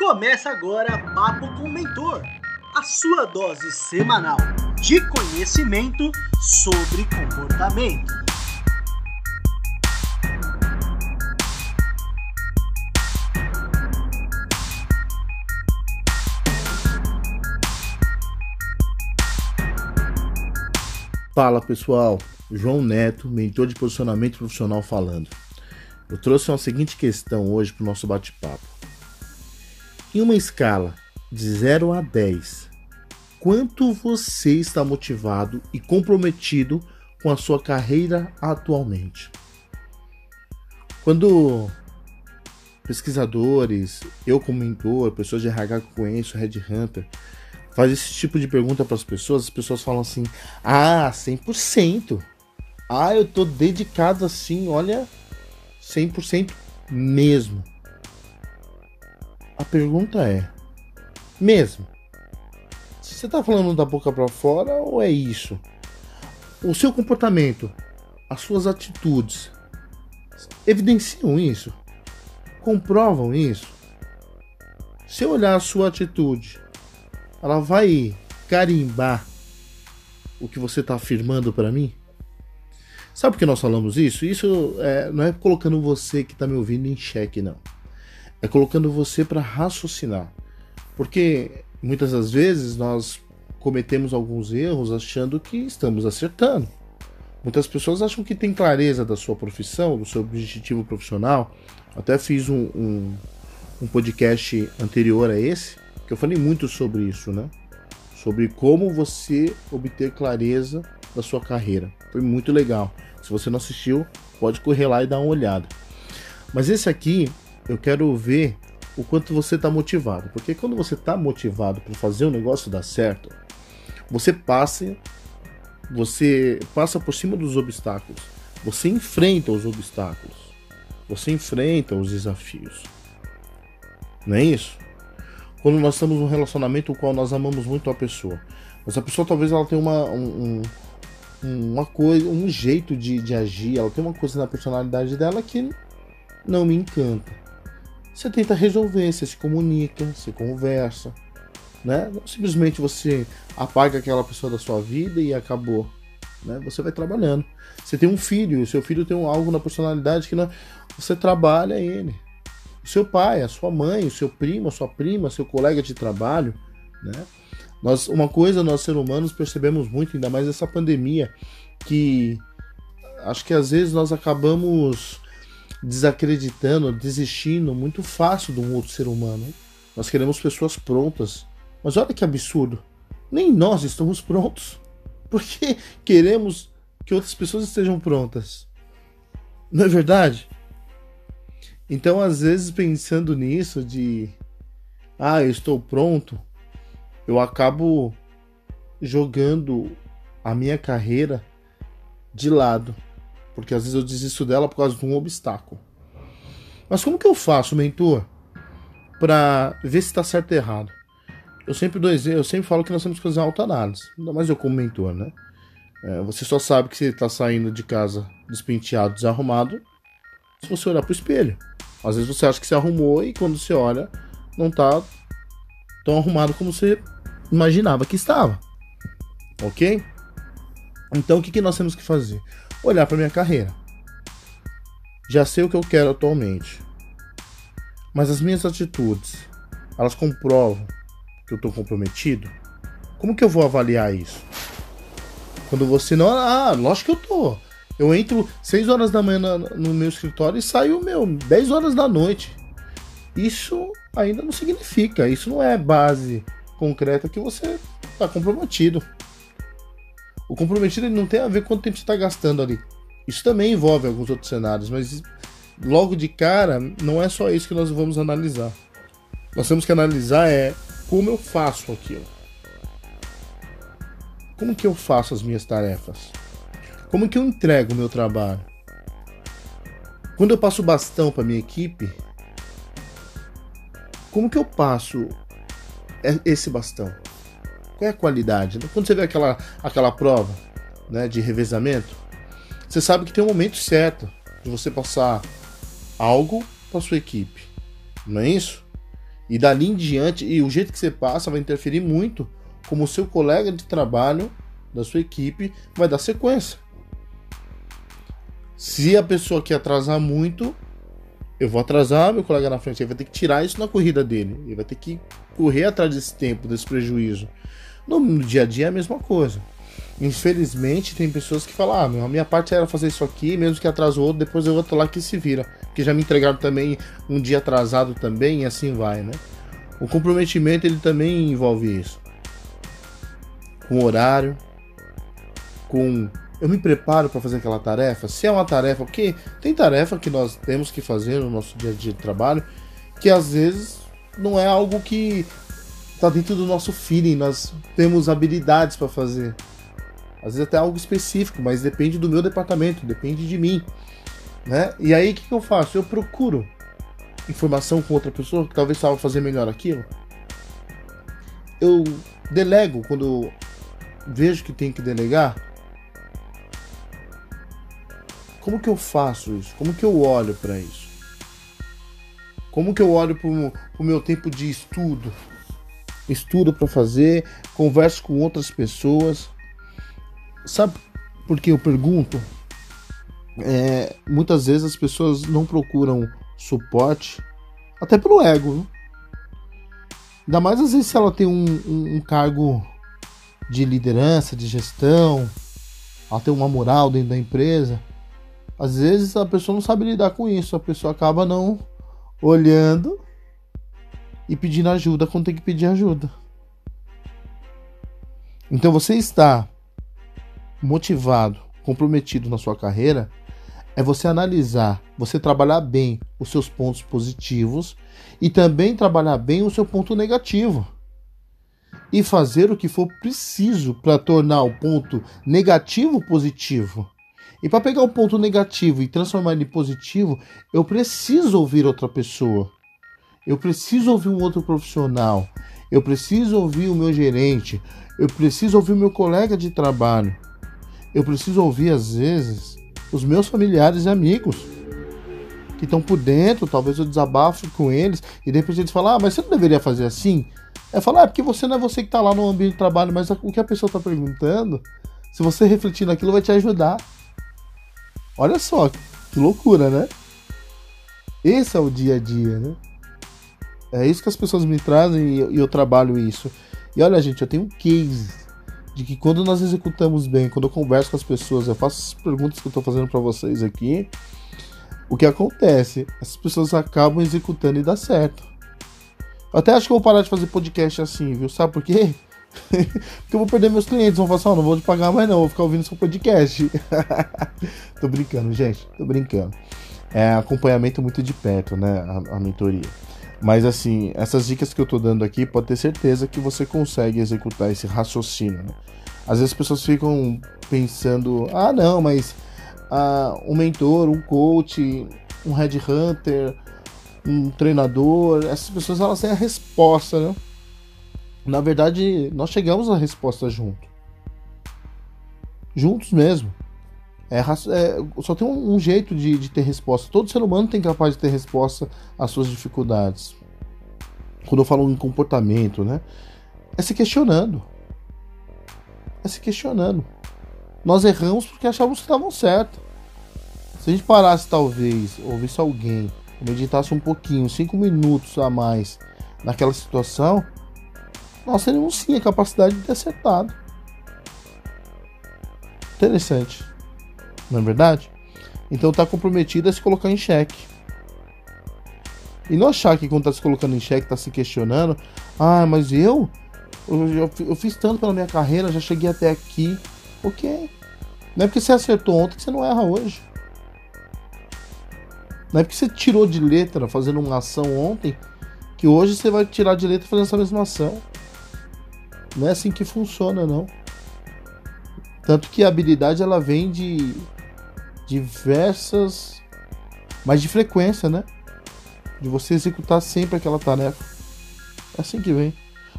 Começa agora Papo com o Mentor, a sua dose semanal de conhecimento sobre comportamento. Fala pessoal, João Neto, mentor de posicionamento profissional falando. Eu trouxe uma seguinte questão hoje para o nosso bate-papo. Em uma escala de 0 a 10, quanto você está motivado e comprometido com a sua carreira atualmente? Quando pesquisadores, eu como mentor, pessoas de RH que conheço, Red Hunter, faz esse tipo de pergunta para as pessoas, as pessoas falam assim: "Ah, 100%. Ah, eu tô dedicado assim, olha, 100% mesmo". A pergunta é: mesmo? Você tá falando da boca para fora ou é isso? O seu comportamento, as suas atitudes evidenciam isso? Comprovam isso? Se eu olhar a sua atitude, ela vai carimbar o que você está afirmando para mim? Sabe por que nós falamos isso? Isso é, não é colocando você que está me ouvindo em xeque, não. É colocando você para raciocinar. Porque muitas das vezes nós cometemos alguns erros achando que estamos acertando. Muitas pessoas acham que tem clareza da sua profissão, do seu objetivo profissional. Até fiz um, um, um podcast anterior a esse que eu falei muito sobre isso, né? Sobre como você obter clareza da sua carreira. Foi muito legal. Se você não assistiu, pode correr lá e dar uma olhada. Mas esse aqui, eu quero ver o quanto você está motivado. Porque quando você está motivado para fazer o negócio dar certo, você passa, você passa por cima dos obstáculos. Você enfrenta os obstáculos. Você enfrenta os desafios. Não é isso? quando nós estamos num relacionamento no qual nós amamos muito a pessoa. Mas a pessoa talvez ela tenha uma, um, uma coisa, um jeito de, de agir, ela tem uma coisa na personalidade dela que não me encanta. Você tenta resolver, você se comunica, você conversa, né? Não simplesmente você apaga aquela pessoa da sua vida e acabou. Né? Você vai trabalhando. Você tem um filho, o seu filho tem algo na personalidade que não, você trabalha ele o seu pai, a sua mãe, o seu primo, a sua prima, seu colega de trabalho, né? Nós, uma coisa nós seres humanos percebemos muito, ainda mais essa pandemia, que acho que às vezes nós acabamos desacreditando, desistindo muito fácil de um outro ser humano. Nós queremos pessoas prontas. Mas olha que absurdo. Nem nós estamos prontos. Porque queremos que outras pessoas estejam prontas. Não é verdade? Então, às vezes, pensando nisso, de ah, eu estou pronto, eu acabo jogando a minha carreira de lado. Porque às vezes eu desisto dela por causa de um obstáculo. Mas como que eu faço, mentor, para ver se está certo ou errado? Eu sempre dou eu sempre falo que nós temos que fazer autoanálise. Ainda mais eu como mentor, né? É, você só sabe que você está saindo de casa despenteado, desarrumado, se você olhar para o espelho. Às vezes você acha que se arrumou e quando você olha, não tá tão arrumado como você imaginava que estava. Ok? Então o que, que nós temos que fazer? Olhar para minha carreira. Já sei o que eu quero atualmente. Mas as minhas atitudes, elas comprovam que eu estou comprometido? Como que eu vou avaliar isso? Quando você não. Ah, lógico que eu tô. Eu entro 6 horas da manhã no meu escritório e saio, meu, 10 horas da noite. Isso ainda não significa, isso não é base concreta que você está comprometido. O comprometido não tem a ver quanto tempo você está gastando ali. Isso também envolve alguns outros cenários, mas logo de cara não é só isso que nós vamos analisar. Nós temos que analisar é como eu faço aquilo. Como que eu faço as minhas tarefas? Como que eu entrego o meu trabalho? Quando eu passo o bastão para minha equipe, como que eu passo esse bastão? Qual é a qualidade? Quando você vê aquela, aquela prova né, de revezamento, você sabe que tem um momento certo de você passar algo para sua equipe, não é isso? E dali em diante, e o jeito que você passa vai interferir muito como o seu colega de trabalho da sua equipe vai dar sequência. Se a pessoa quer atrasar muito, eu vou atrasar meu colega na frente. Ele vai ter que tirar isso na corrida dele. Ele vai ter que correr atrás desse tempo, desse prejuízo. No, no dia a dia é a mesma coisa. Infelizmente, tem pessoas que falam: ah, meu, a minha parte era fazer isso aqui, mesmo que atrasou outro, depois eu vou lá que se vira. Porque já me entregaram também um dia atrasado também, e assim vai, né? O comprometimento ele também envolve isso. Com horário, com eu me preparo para fazer aquela tarefa? Se é uma tarefa, porque tem tarefa que nós temos que fazer no nosso dia a dia de trabalho, que às vezes não é algo que está dentro do nosso feeling, nós temos habilidades para fazer. Às vezes até algo específico, mas depende do meu departamento, depende de mim. Né? E aí o que, que eu faço? Eu procuro informação com outra pessoa que talvez saiba fazer melhor aquilo. Eu delego quando vejo que tem que delegar como que eu faço isso? Como que eu olho para isso? Como que eu olho para o meu tempo de estudo? Estudo para fazer, converso com outras pessoas. Sabe por que eu pergunto? É, muitas vezes as pessoas não procuram suporte, até pelo ego. Viu? Ainda mais às vezes se ela tem um, um, um cargo de liderança, de gestão, ela tem uma moral dentro da empresa às vezes a pessoa não sabe lidar com isso, a pessoa acaba não olhando e pedindo ajuda quando tem que pedir ajuda. Então você está motivado, comprometido na sua carreira, é você analisar, você trabalhar bem os seus pontos positivos e também trabalhar bem o seu ponto negativo. E fazer o que for preciso para tornar o ponto negativo positivo. E para pegar o ponto negativo e transformar ele em positivo, eu preciso ouvir outra pessoa. Eu preciso ouvir um outro profissional. Eu preciso ouvir o meu gerente. Eu preciso ouvir o meu colega de trabalho. Eu preciso ouvir, às vezes, os meus familiares e amigos que estão por dentro. Talvez eu desabafo com eles e de repente eles falam: Ah, mas você não deveria fazer assim? É falar: ah, é porque você não é você que está lá no ambiente de trabalho, mas o que a pessoa está perguntando, se você refletir naquilo, vai te ajudar. Olha só, que loucura, né? Esse é o dia a dia, né? É isso que as pessoas me trazem e eu, eu trabalho isso. E olha, gente, eu tenho um case de que quando nós executamos bem, quando eu converso com as pessoas, eu faço as perguntas que eu estou fazendo para vocês aqui, o que acontece? As pessoas acabam executando e dá certo. Eu até acho que eu vou parar de fazer podcast assim, viu? Sabe por quê? Porque eu vou perder meus clientes. Vão falar assim: oh, não vou te pagar mais, não. Vou ficar ouvindo seu podcast. tô brincando, gente. Tô brincando. É acompanhamento muito de perto, né? A, a mentoria. Mas assim, essas dicas que eu tô dando aqui, pode ter certeza que você consegue executar esse raciocínio. Né? Às vezes as pessoas ficam pensando: ah, não, mas ah, um mentor, um coach, um headhunter, um treinador, essas pessoas elas têm a resposta, né? Na verdade, nós chegamos à resposta junto. Juntos mesmo. É, é, só tem um, um jeito de, de, ter resposta. Todo ser humano tem capaz de ter resposta às suas dificuldades. Quando eu falo em comportamento, né? É se questionando. É se questionando. Nós erramos porque achávamos que estavam certos. Se a gente parasse, talvez, ouvisse alguém, meditasse um pouquinho, cinco minutos a mais naquela situação, nós teríamos sim a capacidade de ter acertado. Interessante. Não é verdade? Então está comprometido a se colocar em xeque. E não achar que quando está se colocando em xeque, está se questionando. Ah, mas eu, eu, eu, eu fiz tanto pela minha carreira, já cheguei até aqui. Ok. Não é porque você acertou ontem que você não erra hoje. Não é porque você tirou de letra fazendo uma ação ontem que hoje você vai tirar de letra fazendo essa mesma ação. Não é assim que funciona, não. Tanto que a habilidade ela vem de diversas. Mas de frequência, né? De você executar sempre aquela tarefa. É assim que vem.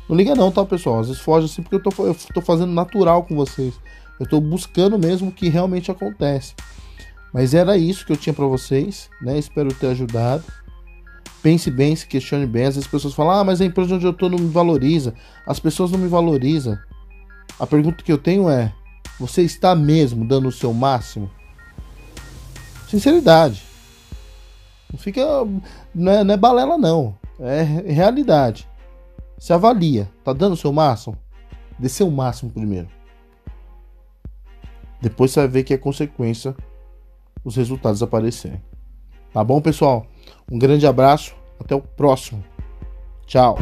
Não liga não, tá, pessoal? Às vezes foge assim porque eu tô, eu tô fazendo natural com vocês. Eu tô buscando mesmo o que realmente acontece. Mas era isso que eu tinha para vocês, né? Espero ter ajudado. pense bem, se questione bem. Às vezes as pessoas falam, ah, mas a empresa onde eu tô não me valoriza. As pessoas não me valorizam. A pergunta que eu tenho é: você está mesmo dando o seu máximo? Sinceridade. Não fica. Não é, não é balela, não. É realidade. Se avalia. Tá dando o seu máximo? Dê seu máximo primeiro. Depois você vai ver que é consequência os resultados aparecerem. Tá bom, pessoal? Um grande abraço. Até o próximo. Tchau.